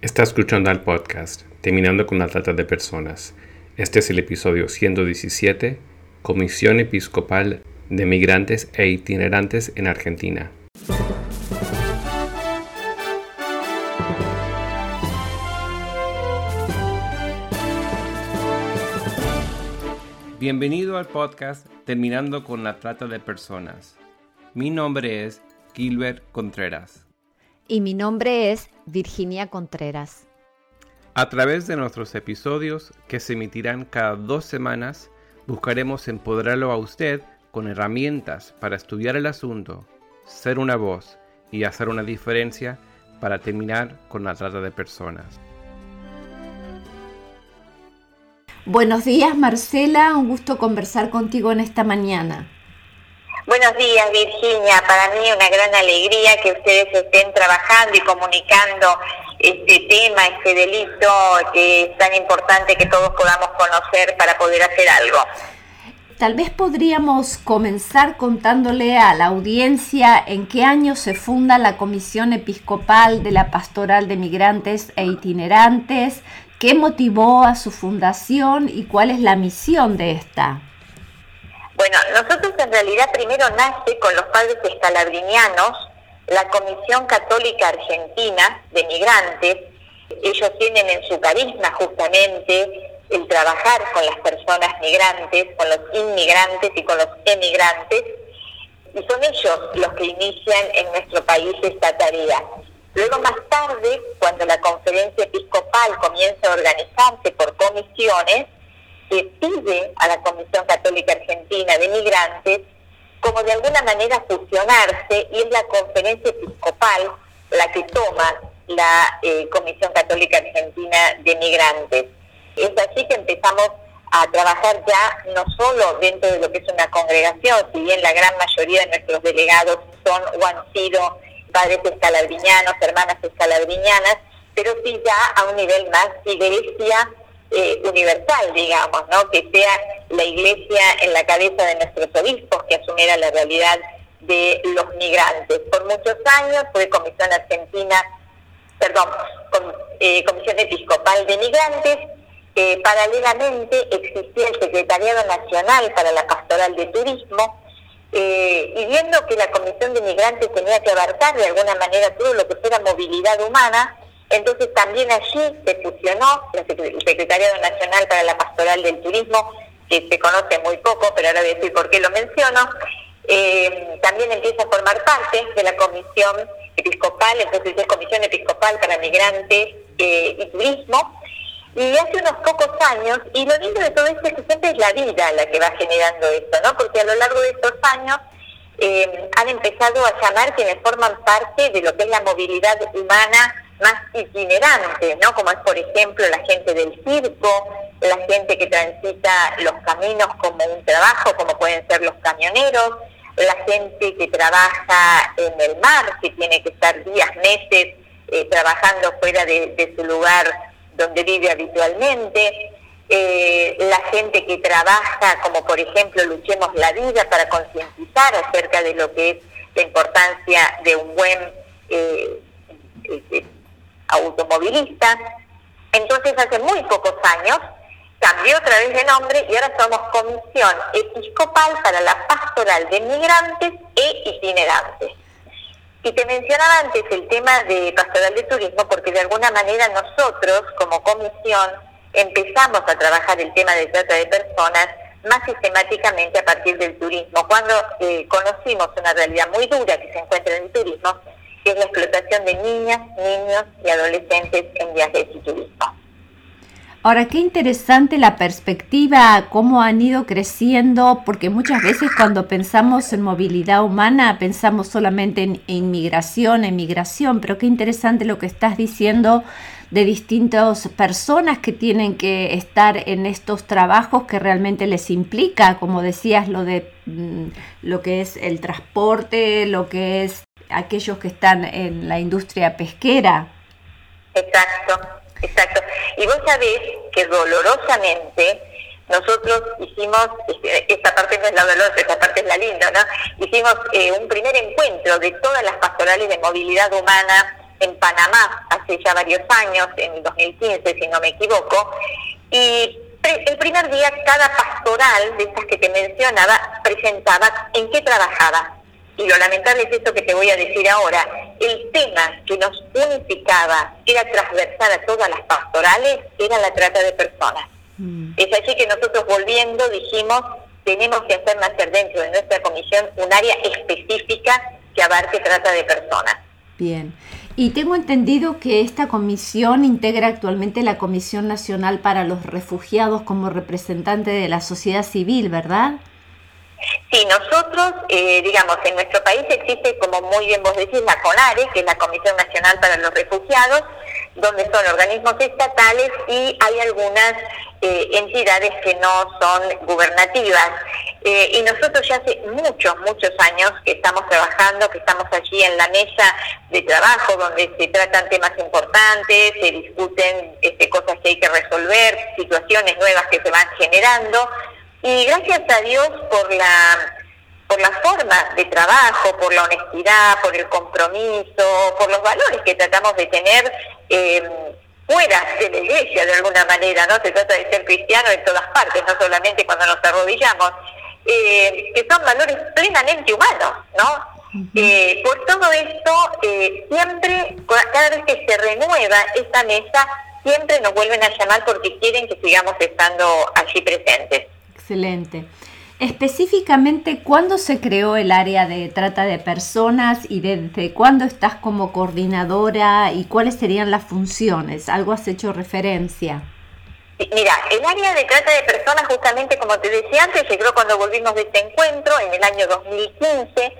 Está escuchando al podcast Terminando con la Trata de Personas. Este es el episodio 117, Comisión Episcopal de Migrantes e Itinerantes en Argentina. Bienvenido al podcast Terminando con la Trata de Personas. Mi nombre es Gilbert Contreras. Y mi nombre es Virginia Contreras. A través de nuestros episodios, que se emitirán cada dos semanas, buscaremos empoderarlo a usted con herramientas para estudiar el asunto, ser una voz y hacer una diferencia para terminar con la trata de personas. Buenos días Marcela, un gusto conversar contigo en esta mañana. Buenos días, Virginia. Para mí una gran alegría que ustedes estén trabajando y comunicando este tema, este delito que es tan importante que todos podamos conocer para poder hacer algo. Tal vez podríamos comenzar contándole a la audiencia en qué año se funda la Comisión Episcopal de la Pastoral de Migrantes e Itinerantes, qué motivó a su fundación y cuál es la misión de esta. Bueno, nosotros en realidad primero nace con los padres escalabrinianos, la Comisión Católica Argentina de Migrantes. Ellos tienen en su carisma justamente el trabajar con las personas migrantes, con los inmigrantes y con los emigrantes, y son ellos los que inician en nuestro país esta tarea. Luego más tarde, cuando la conferencia episcopal comienza a organizarse por comisiones, que pide a la Comisión Católica Argentina de Migrantes como de alguna manera fusionarse y es la conferencia episcopal la que toma la eh, Comisión Católica Argentina de Migrantes. Es así que empezamos a trabajar ya no solo dentro de lo que es una congregación, si bien la gran mayoría de nuestros delegados son sido padres escalabriñanos, hermanas escalabriñanas, pero sí ya a un nivel más iglesia eh, universal, digamos, ¿no? Que sea la iglesia en la cabeza de nuestros obispos que asumiera la realidad de los migrantes. Por muchos años fue Comisión Argentina, perdón, eh, Comisión Episcopal de Migrantes. Eh, paralelamente existía el Secretariado Nacional para la Pastoral de Turismo, y viendo que la Comisión de Migrantes tenía que abarcar de alguna manera todo lo que fuera movilidad humana, entonces también allí se fusionó el Secretariado Nacional para la Pastoral del Turismo, que se conoce muy poco, pero ahora voy a decir por qué lo menciono. Eh, también empieza a formar parte de la Comisión Episcopal, entonces es Comisión Episcopal para Migrantes eh, y Turismo. Y hace unos pocos años, y lo lindo de todo esto es que siempre es la vida la que va generando esto, ¿no? Porque a lo largo de estos años eh, han empezado a llamar quienes forman parte de lo que es la movilidad humana más itinerantes, ¿no? Como es, por ejemplo, la gente del circo, la gente que transita los caminos como un trabajo, como pueden ser los camioneros, la gente que trabaja en el mar, que tiene que estar días, meses eh, trabajando fuera de, su lugar donde vive habitualmente, eh, la gente que trabaja, como por ejemplo Luchemos la Vida, para concientizar acerca de lo que es la importancia de un buen eh, automovilista. Entonces hace muy pocos años cambió otra vez de nombre y ahora somos Comisión Episcopal para la Pastoral de Migrantes e Itinerantes. Y te mencionaba antes el tema de Pastoral de Turismo porque de alguna manera nosotros como comisión empezamos a trabajar el tema de trata de personas más sistemáticamente a partir del turismo. Cuando eh, conocimos una realidad muy dura que se encuentra en el turismo, que es la explotación de niñas, niños y adolescentes en y turismo. Ahora, qué interesante la perspectiva, cómo han ido creciendo, porque muchas veces cuando pensamos en movilidad humana pensamos solamente en inmigración, emigración, pero qué interesante lo que estás diciendo de distintas personas que tienen que estar en estos trabajos que realmente les implica, como decías, lo de mm, lo que es el transporte, lo que es aquellos que están en la industria pesquera. Exacto, exacto. Y vos sabés que dolorosamente nosotros hicimos, este, esta parte no es la dolorosa, esta parte es la linda, ¿no? Hicimos eh, un primer encuentro de todas las pastorales de movilidad humana en Panamá hace ya varios años, en el 2015 si no me equivoco, y el primer día cada pastoral de estas que te mencionaba presentaba en qué trabajaba. Y lo lamentable es esto que te voy a decir ahora. El tema que nos unificaba, era transversal a todas las pastorales, era la trata de personas. Mm. Es así que nosotros volviendo dijimos, tenemos que hacer nacer dentro de nuestra comisión un área específica que abarque trata de personas. Bien. Y tengo entendido que esta comisión integra actualmente la Comisión Nacional para los Refugiados como representante de la sociedad civil, ¿verdad? Sí, nosotros, eh, digamos, en nuestro país existe, como muy bien vos decís, la CONARE, que es la Comisión Nacional para los Refugiados, donde son organismos estatales y hay algunas eh, entidades que no son gubernativas. Eh, y nosotros ya hace muchos, muchos años que estamos trabajando, que estamos allí en la mesa de trabajo donde se tratan temas importantes, se discuten este, cosas que hay que resolver, situaciones nuevas que se van generando. Y gracias a Dios por la por la forma de trabajo, por la honestidad, por el compromiso, por los valores que tratamos de tener eh, fuera de la iglesia de alguna manera, ¿no? Se trata de ser cristiano en todas partes, no solamente cuando nos arrodillamos, eh, que son valores plenamente humanos, ¿no? Eh, por todo esto, siempre, cada vez que se renueva esta mesa, siempre nos vuelven a llamar porque quieren que sigamos estando allí presentes. Excelente. Específicamente, ¿cuándo se creó el área de trata de personas y desde cuándo estás como coordinadora y cuáles serían las funciones? ¿Algo has hecho referencia? Mira, el área de trata de personas, justamente como te decía antes, llegó cuando volvimos de este encuentro en el año 2015.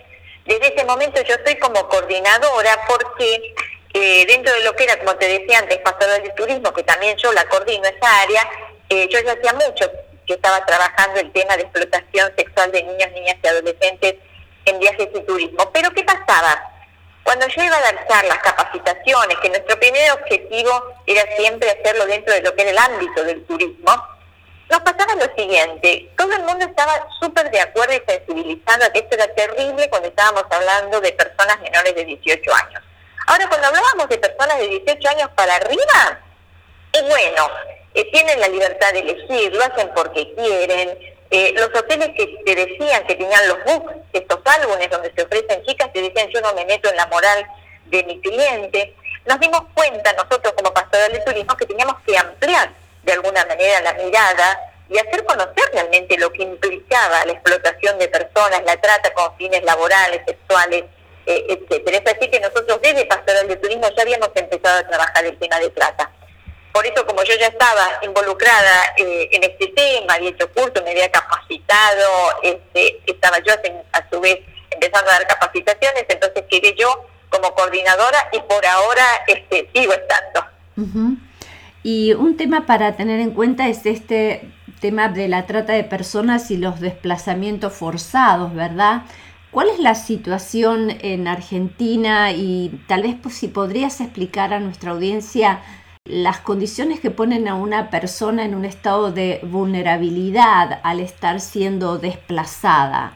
Desde ese momento yo estoy como coordinadora porque eh, dentro de lo que era, como te decía antes, pastoral de turismo, que también yo la coordino esa área, eh, yo ya hacía mucho que estaba trabajando el tema de explotación sexual de niños, niñas y adolescentes en viajes y turismo. Pero ¿qué pasaba? Cuando yo iba a dar charlas, capacitaciones, que nuestro primer objetivo era siempre hacerlo dentro de lo que era el ámbito del turismo, nos pasaba lo siguiente, todo el mundo estaba súper de acuerdo y sensibilizado a que esto era terrible cuando estábamos hablando de personas menores de 18 años. Ahora, cuando hablábamos de personas de 18 años para arriba, es bueno, tienen la libertad de elegir, lo hacen porque quieren. Eh, los hoteles que te decían que tenían los books, estos álbumes donde se ofrecen chicas, te decían yo no me meto en la moral de mi cliente. Nos dimos cuenta nosotros como pastoral de turismo que teníamos que ampliar de alguna manera la mirada y hacer conocer realmente lo que implicaba la explotación de personas, la trata con fines laborales, sexuales, eh, etcétera. Es así que nosotros desde Pastoral de Turismo ya habíamos empezado a trabajar el tema de trata. Por eso, como yo ya estaba involucrada eh, en este tema, había hecho curso, me había capacitado, este, estaba yo a su vez empezando a dar capacitaciones, entonces quedé yo como coordinadora y por ahora este, sigo estando. Y un tema para tener en cuenta es este tema de la trata de personas y los desplazamientos forzados, ¿verdad? ¿Cuál es la situación en Argentina y tal vez pues, si podrías explicar a nuestra audiencia las condiciones que ponen a una persona en un estado de vulnerabilidad al estar siendo desplazada?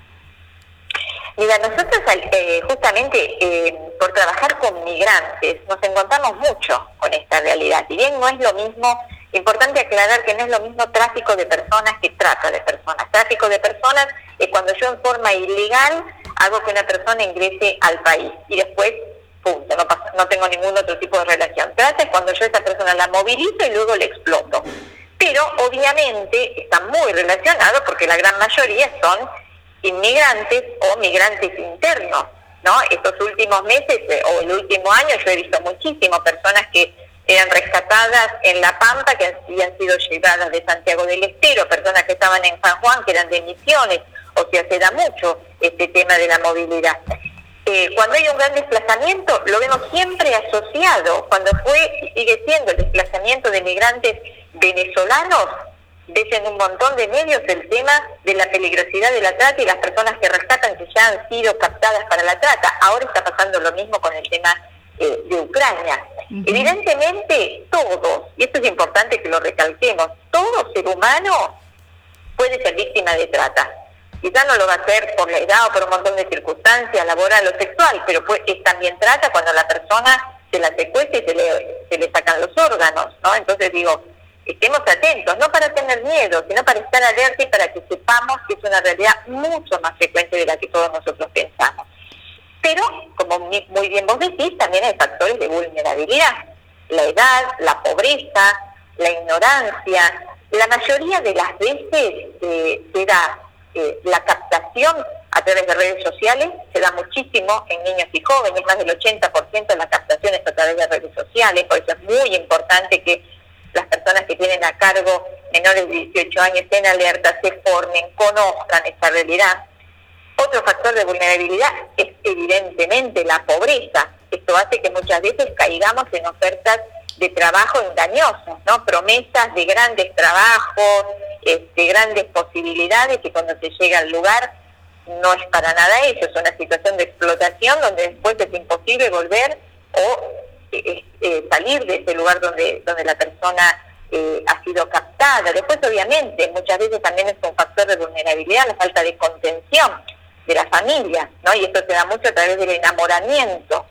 Mira, nosotros eh, justamente eh, por trabajar con migrantes nos encontramos mucho con esta realidad. Si bien no es lo mismo, importante aclarar que no es lo mismo tráfico de personas que trata de personas. Tráfico de personas es cuando yo en forma ilegal hago que una persona ingrese al país y después punto, no, no tengo ningún otro tipo de relación. Trata es cuando yo a esa persona la movilizo y luego le exploto. Pero obviamente está muy relacionado porque la gran mayoría son inmigrantes o migrantes internos. ¿no? Estos últimos meses eh, o el último año yo he visto muchísimas personas que eran rescatadas en La Pampa, que habían sido llevadas de Santiago del Estero, personas que estaban en San Juan, que eran de Misiones, o sea, se da mucho este tema de la movilidad. Eh, cuando hay un gran desplazamiento, lo vemos siempre asociado, cuando fue y sigue siendo el desplazamiento de migrantes venezolanos, ves en un montón de medios el tema de la peligrosidad de la trata y las personas que rescatan que ya han sido captadas para la trata. Ahora está pasando lo mismo con el tema eh, de Ucrania. Evidentemente, todos, y esto es importante que lo recalquemos, todo ser humano puede ser víctima de trata Quizás no lo va a hacer por la edad o por un montón de circunstancias, laboral o sexual, pero pues, es, también trata cuando la persona se la secuestra y se le, se le sacan los órganos, ¿no? Entonces digo, estemos atentos, no para tener miedo, sino para estar alerta y para que sepamos que es una realidad mucho más frecuente de la que todos nosotros pensamos. Pero, como muy bien vos decís, también hay factores de vulnerabilidad. La edad, la pobreza, la ignorancia. La mayoría de las veces eh, se da eh, la captación a través de redes sociales, se da muchísimo en niños y jóvenes, más del 80% de la captación es a través de redes sociales, por eso es muy importante que las personas que tienen a cargo menores de 18 años estén alertas, se formen, conozcan esta realidad. Otro factor de vulnerabilidad es evidentemente la pobreza. Esto hace que muchas veces caigamos en ofertas de trabajo engañosas, ¿no? Promesas de grandes trabajos, este, grandes posibilidades que cuando se llega al lugar no es para nada eso, es una situación de explotación donde después es imposible volver o eh, eh, salir de ese lugar donde, donde la persona eh, ha sido captada. Después, obviamente, muchas veces también es un factor de vulnerabilidad la falta de contención de la familia, ¿no? Y esto se da mucho a través del enamoramiento,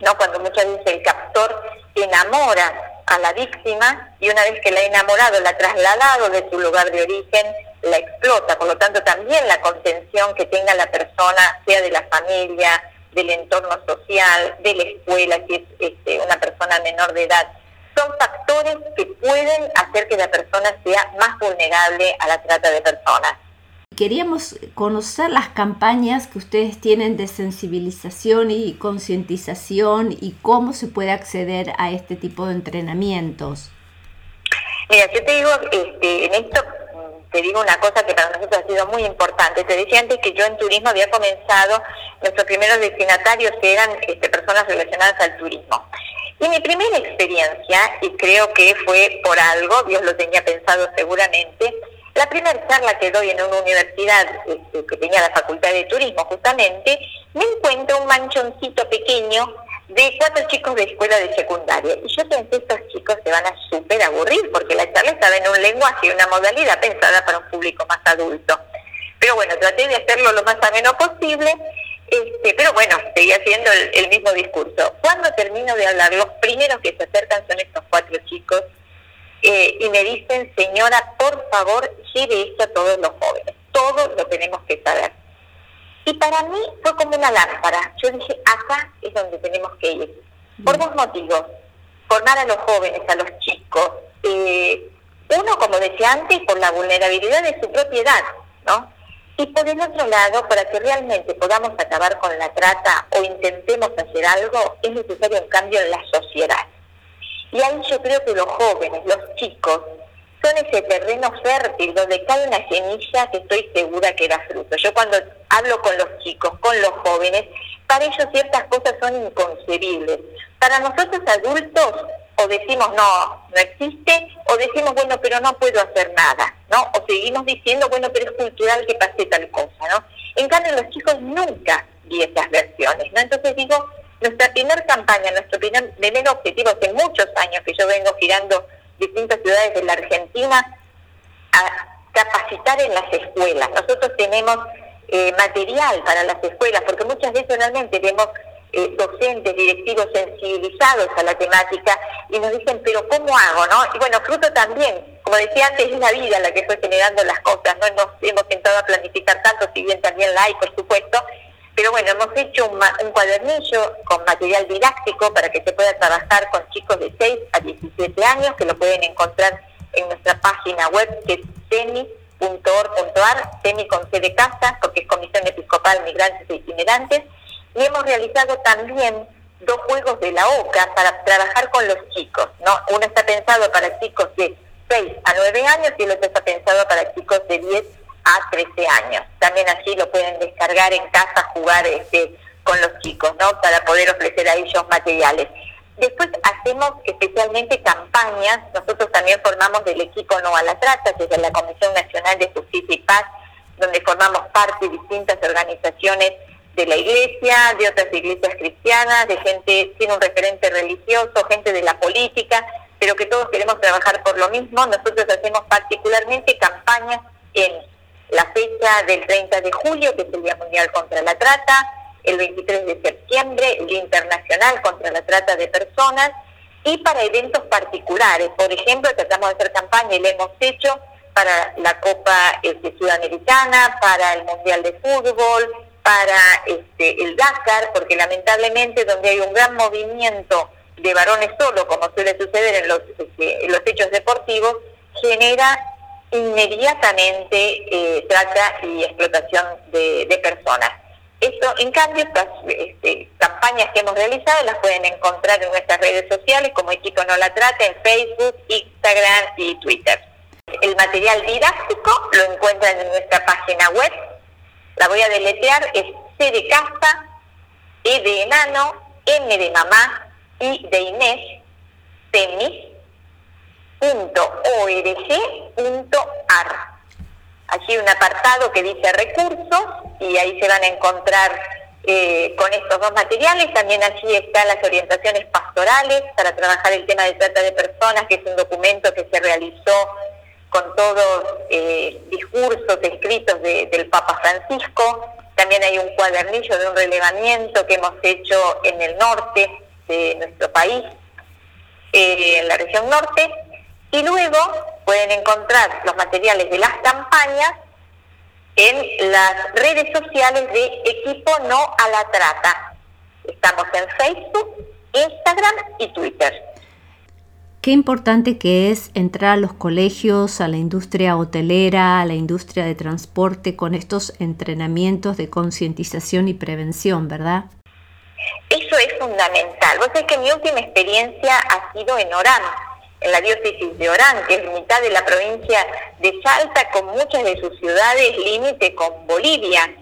¿no? Cuando muchas veces el captor enamora a la víctima y una vez que la ha enamorado, la ha trasladado de su lugar de origen, la explota. Por lo tanto, también la contención que tenga la persona, sea de la familia, del entorno social, de la escuela, si es este, una persona menor de edad. Son factores que pueden hacer que la persona sea más vulnerable a la trata de personas. Queríamos conocer las campañas que ustedes tienen de sensibilización y concientización y cómo se puede acceder a este tipo de entrenamientos. Mira, yo te digo, este, en esto te digo una cosa que para nosotros ha sido muy importante. Te decía antes que yo en turismo había comenzado, nuestros primeros destinatarios eran este, personas relacionadas al turismo. Y mi primera experiencia, y creo que fue por algo, Dios lo tenía pensado seguramente, la primera charla que doy en una universidad este, que tenía la facultad de turismo justamente, me encuentro un manchoncito pequeño de cuatro chicos de escuela de secundaria. Y yo pensé, estos chicos se van a súper aburrir porque la charla estaba en un lenguaje y una modalidad pensada para un público más adulto. Pero bueno, traté de hacerlo lo más ameno posible, este, pero bueno, seguía haciendo el, mismo discurso. Cuando termino de hablar, los primeros que se acercan son eh, y me dicen, señora, por favor, lleve esto a todos los jóvenes. Todos lo tenemos que saber. Y para mí fue como una lámpara. Yo dije, acá es donde tenemos que ir. Por dos motivos. Formar a los jóvenes, a los chicos. Eh, uno, como decía antes, por la vulnerabilidad de su propiedad, ¿no? Y por el otro lado, para que realmente podamos acabar con la trata o intentemos hacer algo, es necesario un cambio en la sociedad. Y ahí yo creo que los jóvenes, los chicos, son ese terreno fértil donde cae una semilla que estoy segura que da fruto. Yo cuando hablo con los chicos, con los jóvenes, para ellos ciertas cosas son inconcebibles. Para nosotros adultos, o decimos no, no existe, o decimos bueno, pero no puedo hacer nada, ¿no? O seguimos diciendo bueno, pero es cultural que pase tal cosa, ¿no? En cambio, los chicos nunca vi esas versiones, ¿no? Entonces digo, nuestra primera campaña, nuestro primer, objetivo hace muchos años que yo vengo girando distintas ciudades de la Argentina a capacitar en las escuelas. Nosotros tenemos eh, material para las escuelas, porque muchas veces realmente vemos eh, docentes, directivos sensibilizados a la temática y nos dicen, pero ¿cómo hago? no Y bueno, fruto también, como decía antes, es la vida la que fue generando las cosas, no hemos sentado a planificar tanto, si bien también la hay, por supuesto, pero bueno, hemos hecho un, cuadernillo con material didáctico para que se pueda trabajar con chicos de 6 a 17 años, que lo pueden encontrar en nuestra página web, que es temi.org.ar, temi con C de casa, porque es Comisión Episcopal Migrantes e Itinerantes, y hemos realizado también dos juegos de la OCA para trabajar con los chicos, ¿no? Uno está pensado para chicos de 6 a 9 años y el otro está pensado para chicos de 10 a 13 años. También así lo pueden descargar en casa, jugar este, con los chicos, ¿no? Para poder ofrecer a ellos materiales. Después hacemos especialmente campañas, nosotros también formamos del equipo No a la Trata, que es la Comisión Nacional de Justicia y Paz, donde formamos parte de distintas organizaciones de la iglesia, de otras iglesias cristianas, de gente sin un referente religioso, gente de la política, pero que todos queremos trabajar por lo mismo. Nosotros hacemos particularmente campañas en la fecha del 30 de julio, que es el Día Mundial contra la Trata, el 23 de septiembre, el Día Internacional contra la Trata de Personas, y para eventos particulares. Por ejemplo, tratamos de hacer campaña y lo hemos hecho para la Copa este, Sudamericana, para el Mundial de Fútbol, para este, el Dakar, porque lamentablemente donde hay un gran movimiento de varones solo, como suele suceder en los, este, los hechos deportivos, genera inmediatamente eh, trata y explotación de personas. Esto, en cambio, estas este, campañas que hemos realizado las pueden encontrar en nuestras redes sociales como Equipo No La Trata en Facebook, Instagram y Twitter. El material didáctico lo encuentran en nuestra página web. La voy a deletrear, es C de casa, E de enano, M de mamá, I de Inés, temis.org.ar. Allí un apartado que dice recursos y ahí se van a encontrar eh, con estos dos materiales. También allí están las orientaciones pastorales para trabajar el tema de trata de personas, que es un documento que se realizó con todos eh, discursos escritos del Papa Francisco. También hay un cuadernillo de un relevamiento que hemos hecho en el norte de nuestro país, eh, en la región norte. Y luego pueden encontrar los materiales de las campañas en las redes sociales de Equipo No a la Trata. Estamos en Facebook, Instagram y Twitter. Qué importante que es entrar a los colegios, a la industria hotelera, a la industria de transporte con estos entrenamientos de concientización y prevención, ¿verdad? Eso es fundamental. Vos sabés que mi última experiencia ha sido en Orán, en la diócesis de Orán, que es mitad de la provincia de Salta, con muchas de sus ciudades límite con Bolivia.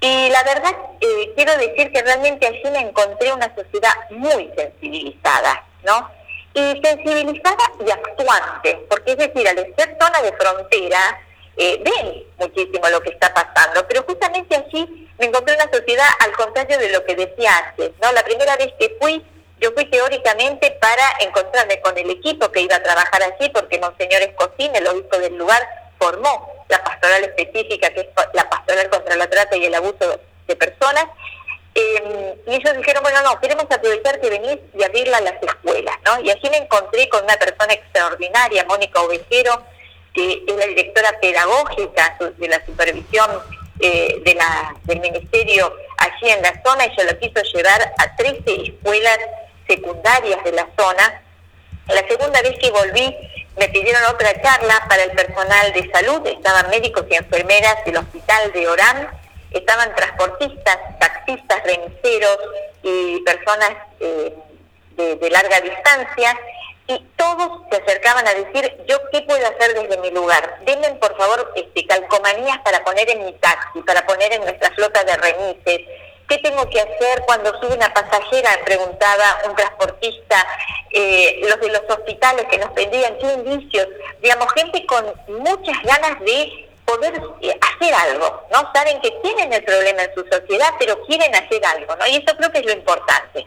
Y la verdad, eh, quiero decir que realmente allí me encontré una sociedad muy sensibilizada, ¿no? Y sensibilizada y actuante, porque es decir, al ser zona de frontera, eh, ven muchísimo lo que está pasando, pero justamente allí me encontré una sociedad al contrario de lo que decía antes, ¿no? La primera vez que fui yo fui teóricamente para encontrarme con el equipo que iba a trabajar allí, porque Monseñor Escocín, el obispo del lugar, formó la pastoral específica, que es la pastoral contra la trata y el abuso de personas. Em, y ellos dijeron, bueno, no, queremos aprovechar que venís y abrirla a las escuelas, ¿no? Y allí me encontré con una persona extraordinaria, Mónica Ovejero, que es la directora pedagógica de la supervisión eh, del ministerio allí en la zona, yo lo quiso llevar a 13 escuelas secundarias de la zona. La segunda vez que volví me pidieron otra charla para el personal de salud, estaban médicos y enfermeras del hospital de Orán, estaban transportistas, taxistas, remiseros y personas eh, de, larga distancia y todos se acercaban a decir, yo qué puedo hacer desde mi lugar. Denme por favor este, calcomanías para poner en mi taxi, para poner en nuestra flota de remises, ¿Qué tengo que hacer cuando sube una pasajera? Preguntaba un transportista, eh, los de los hospitales que nos pedían, qué indicios, digamos, gente con muchas ganas de poder eh, hacer algo, ¿no? Saben que tienen el problema en su sociedad, pero quieren hacer algo, ¿no? Y eso creo que es lo importante.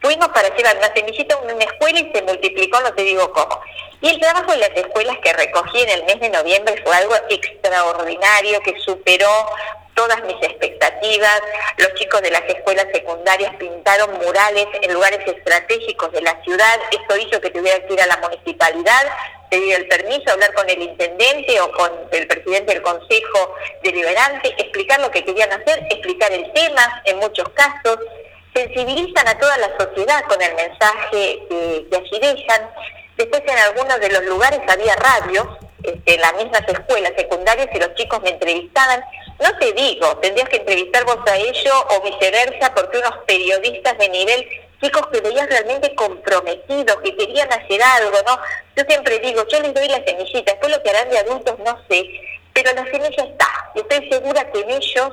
Fuimos para llevar una semillita en una escuela y se multiplicó, no te digo cómo. Y el trabajo en las escuelas que recogí en el mes de noviembre fue algo extraordinario que superó todas mis expectativas. Los chicos de las escuelas secundarias pintaron murales en lugares estratégicos de la ciudad. Esto hizo que tuviera que ir a la municipalidad, pedir el permiso, hablar con el intendente o con el presidente del consejo deliberante, explicar lo que querían hacer, explicar el tema en muchos casos. Sensibilizan a toda la sociedad con el mensaje que, allí dejan. Después en algunos de los lugares había radios, este, en las mismas escuelas secundarias y los chicos me entrevistaban no te digo, tendrías que entrevistar vos a ellos o viceversa, porque unos periodistas de nivel, chicos que veían realmente comprometidos, que querían hacer algo, ¿no? Yo siempre digo, yo les doy la semillita, después lo que harán de adultos no sé, pero la semilla está, y estoy segura que en ellos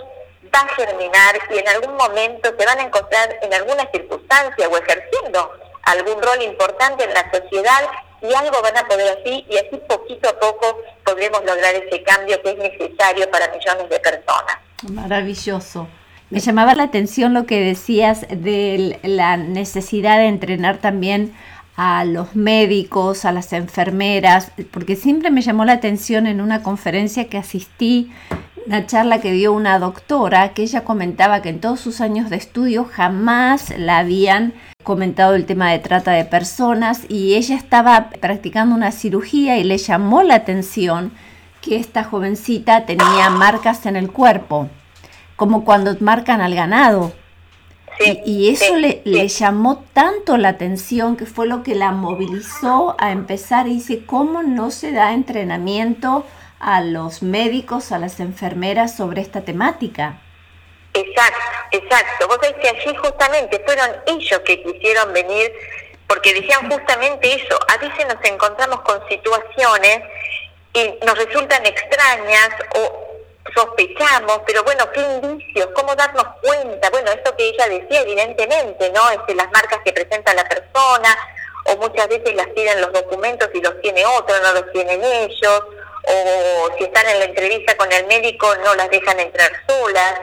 va a germinar y en algún momento se van a encontrar en alguna circunstancia o ejerciendo algún rol importante en la sociedad y algo van a poder así y así poquito a poco podremos lograr ese cambio que es necesario para millones de personas. Maravilloso. Me llamaba la atención lo que decías de la necesidad de entrenar también a los médicos, a las enfermeras, porque siempre me llamó la atención en una conferencia que asistí Una charla que dio una doctora que ella comentaba que en todos sus años de estudio jamás la habían comentado el tema de trata de personas y ella estaba practicando una cirugía y le llamó la atención que esta jovencita tenía marcas en el cuerpo, como cuando marcan al ganado. y, eso le, le, llamó tanto la atención que fue lo que la movilizó a empezar y dice, ¿cómo no se da entrenamiento a los médicos, a las enfermeras sobre esta temática? Exacto, exacto. Vos sabés que allí justamente fueron ellos que quisieron venir porque decían justamente eso. A veces nos encontramos con situaciones y nos resultan extrañas o sospechamos, pero bueno, ¿qué indicios? ¿Cómo darnos cuenta? Bueno, esto que ella decía, evidentemente, ¿no? Este, las marcas que presenta la persona, o muchas veces las piden los documentos y los tiene otro, no los tienen ellos, o si están en la entrevista con el médico no las dejan entrar solas,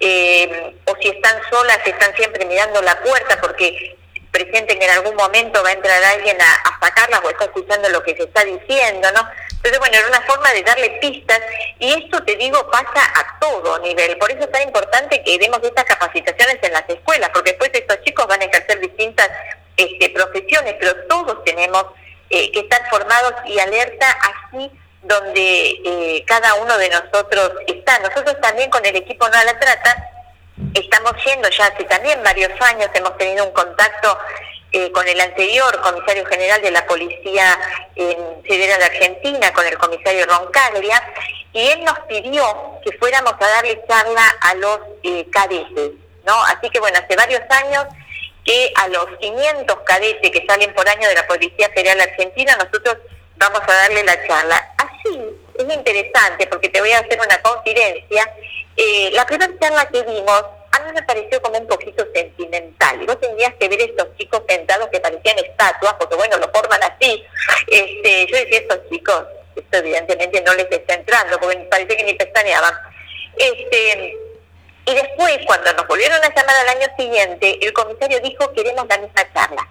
eh, o si están solas están siempre mirando la puerta porque presenten que en algún momento va a entrar alguien a, a sacarlas o está escuchando lo que se está diciendo, ¿no? Entonces, bueno, era una forma de darle pistas y esto, te digo, pasa a todo nivel. Por eso es tan importante que demos estas capacitaciones en las escuelas, porque después estos chicos van a ejercer distintas este, profesiones, pero todos tenemos eh, que estar formados y alerta así donde eh, cada uno de nosotros está. Nosotros también con el equipo No a la Trata estamos yendo ya hace también varios años, hemos tenido un contacto eh, con el anterior comisario general de la Policía Federal de Argentina, con el comisario Roncaglia, y él nos pidió que fuéramos a darle charla a los eh, cadetes, ¿no? Así que bueno, hace varios años que a los 500 cadetes que salen por año de la Policía Federal Argentina, nosotros vamos a darle la charla. Así, es interesante porque te voy a hacer una confidencia. Eh, la primera charla que vimos a mí me pareció como un poquito sentimental. Y vos tendrías que ver estos chicos sentados que parecían estatuas, porque bueno, lo forman así. Este, yo decía, estos chicos, esto evidentemente no les está entrando, porque parece que ni pestañeaban. Este, y después, cuando nos volvieron a llamar al año siguiente, el comisario dijo, queremos la misma charla,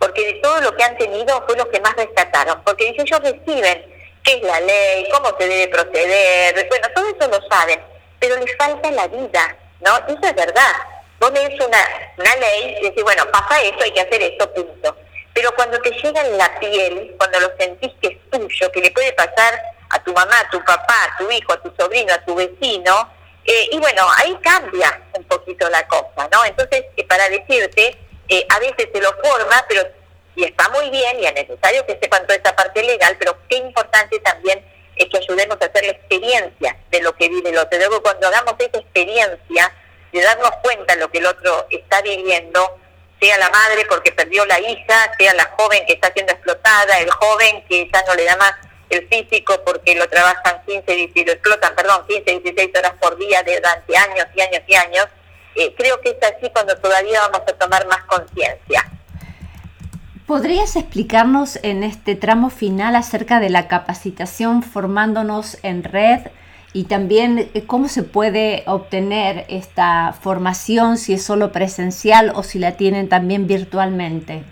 porque de todo lo que han tenido fue lo que más rescataron, porque dice, ellos reciben qué es la ley, cómo se debe proceder, bueno, todo eso lo saben, pero les falta la vida, ¿no? Eso es verdad. Vos lees una, una ley y decís, bueno, pasa esto, hay que hacer esto, punto. Pero cuando te llega en la piel, cuando lo sentís que es tuyo, que le puede pasar a tu mamá, a tu papá, a tu hijo, a tu sobrino, a tu vecino, eh, y bueno, ahí cambia un poquito la cosa, ¿no? Entonces, eh, para decirte, eh, a veces se lo forma, pero y está muy bien y es necesario que sepan toda esa parte legal, pero qué importante también es que ayudemos a hacer la experiencia de lo que vive el otro. Luego cuando hagamos esa experiencia de darnos cuenta de lo que el otro está viviendo, sea la madre porque perdió la hija, sea la joven que está siendo explotada, el joven que ya no le da más el físico porque lo trabajan 15, 16, lo explotan, perdón, 15, 16 horas por día durante años y años y años, eh, creo que es así cuando todavía vamos a tomar más conciencia. ¿Podrías explicarnos en este tramo final acerca de la capacitación formándonos en red y también eh, cómo se puede obtener esta formación, si es solo presencial o si la tienen también virtualmente?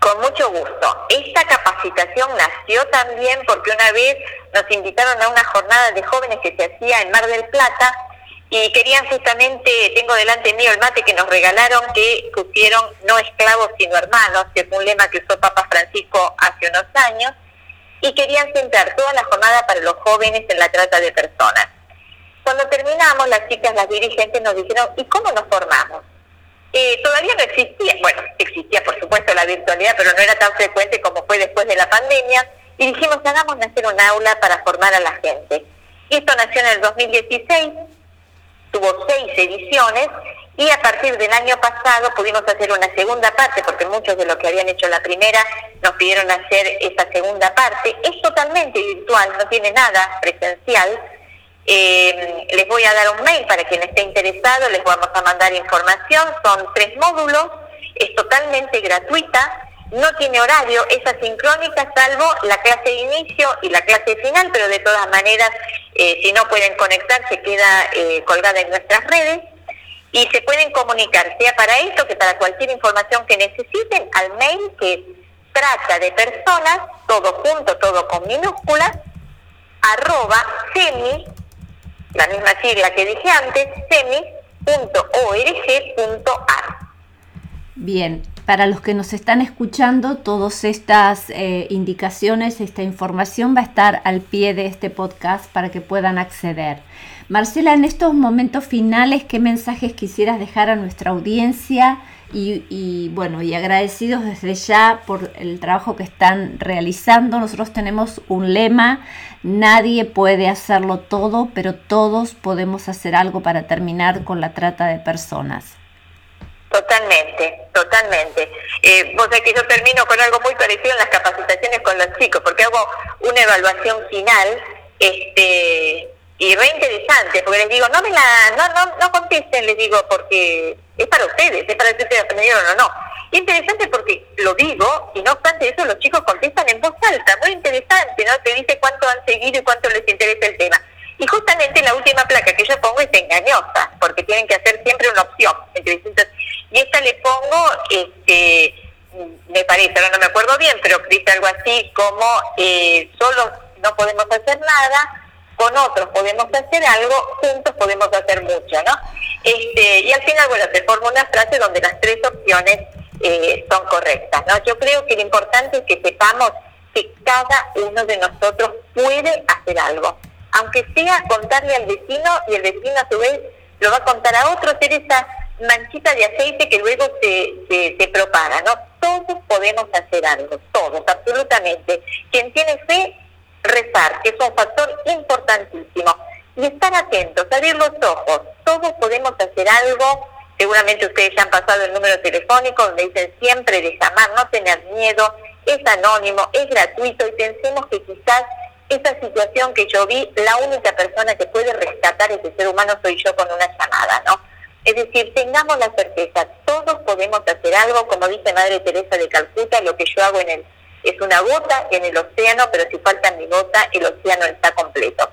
Con mucho gusto. Esta capacitación nació también porque una vez nos invitaron a una jornada de jóvenes que se hacía en Mar del Plata y querían justamente, tengo delante mío el mate que nos regalaron, que pusieron no esclavos sino hermanos, que es un lema que usó Papa Francisco hace unos años, y querían centrar toda la jornada para los jóvenes en la trata de personas. Cuando terminamos, las chicas, las dirigentes nos dijeron, ¿y cómo nos formamos? Eh, todavía no existía, bueno, existía por supuesto la virtualidad, pero no era tan frecuente como fue después de la pandemia, y dijimos, hagamos nacer un aula para formar a la gente. Y esto nació en el 2016, tuvo seis ediciones y a partir del año pasado pudimos hacer una segunda parte, porque muchos de los que habían hecho la primera nos pidieron hacer esa segunda parte. Es totalmente virtual, no tiene nada presencial. Eh, les voy a dar un mail para quien esté interesado, les vamos a mandar información. Son tres módulos, es totalmente gratuita no tiene horario, es asincrónica salvo la clase de inicio y la clase final, pero de todas maneras, eh, si no pueden conectar, se queda eh, colgada en nuestras redes y se pueden comunicar, sea para esto que para cualquier información que necesiten, al mail que trata de personas, todo junto, todo con minúsculas, arroba semi, la misma sigla que dije antes, semi.org.ar. Bien, para los que nos están escuchando, todas estas eh, indicaciones, esta información va a estar al pie de este podcast para que puedan acceder. Marcela, en estos momentos finales, ¿qué mensajes quisieras dejar a nuestra audiencia? Y, bueno, y agradecidos desde ya por el trabajo que están realizando. Nosotros tenemos un lema, nadie puede hacerlo todo, pero todos podemos hacer algo para terminar con la trata de personas. Totalmente, totalmente. Eh, vos sabés que yo termino con algo muy parecido en las capacitaciones con los chicos, porque hago una evaluación final, este, y re interesante, porque les digo, no me la, no, no, no contesten, les digo, porque es para ustedes, es para ustedes aprendieron o no. Interesante porque lo digo, y no obstante eso, los chicos contestan en voz alta, muy interesante, ¿no? Te dice cuánto han seguido y cuánto les interesa el tema. Y justamente la última placa que yo pongo es engañosa, porque tienen que hacer siempre una opción entre distintas y esta le pongo, este, me parece, ahora no me acuerdo bien, pero dice algo así como, eh, solo no podemos hacer nada, con otros podemos hacer algo, juntos podemos hacer mucho, ¿no? Este, y al final, bueno, se forma una frase donde las tres opciones eh, son correctas, ¿no? Yo creo que lo importante es que sepamos que cada uno de nosotros puede hacer algo, aunque sea contarle al vecino y el vecino a su vez lo va a contar a otro, ser esa manchita de aceite que luego se, se, propaga, ¿no? Todos podemos hacer algo, todos, absolutamente. Quien tiene fe, rezar, que es un factor importantísimo. Y estar atentos, abrir los ojos, todos podemos hacer algo. Seguramente ustedes ya han pasado el número telefónico donde dicen siempre de llamar, no tener miedo, es anónimo, es gratuito y pensemos que quizás esa situación que yo vi, la única persona que puede rescatar ese ser humano soy yo con una llamada, ¿no? Es decir, tengamos la certeza, todos podemos hacer algo, como dice Madre Teresa de Calcuta, lo que yo hago en el, es una gota en el océano, pero si falta mi gota, el océano está completo.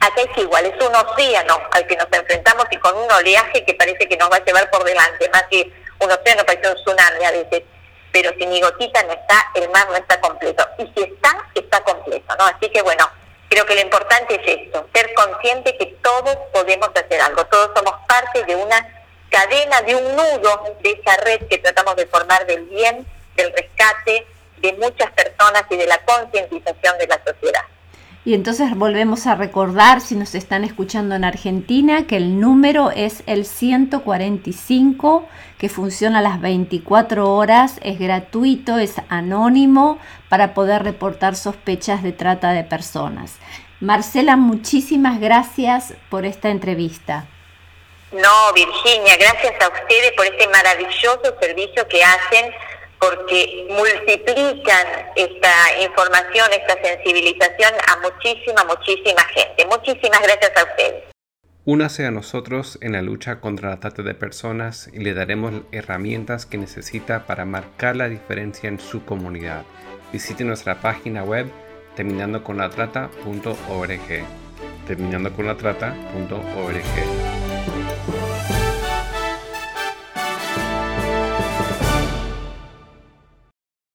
Acá es igual, es un océano al que nos enfrentamos y con un oleaje que parece que nos va a llevar por delante, más que un océano parece un tsunami a veces, pero si mi gotita no está, el mar no está completo. Y si está, está completo, ¿no? Así que bueno, Creo que lo importante es esto, ser consciente que todos podemos hacer algo, todos somos parte de una cadena, de un nudo de esa red que tratamos de formar del bien, del rescate de muchas personas y de la concientización de la sociedad. Y entonces volvemos a recordar, si nos están escuchando en Argentina, que el número es el 145, que funciona las 24 horas, es gratuito, es anónimo para poder reportar sospechas de trata de personas. Marcela, muchísimas gracias por esta entrevista. No, Virginia, gracias a ustedes por este maravilloso servicio que hacen porque multiplican esta información, esta sensibilización a muchísima, muchísima gente. Muchísimas gracias a ustedes. Únase a nosotros en la lucha contra la trata de personas y le daremos herramientas que necesita para marcar la diferencia en su comunidad. Visite nuestra página web terminando con. Terminando con la trata.org.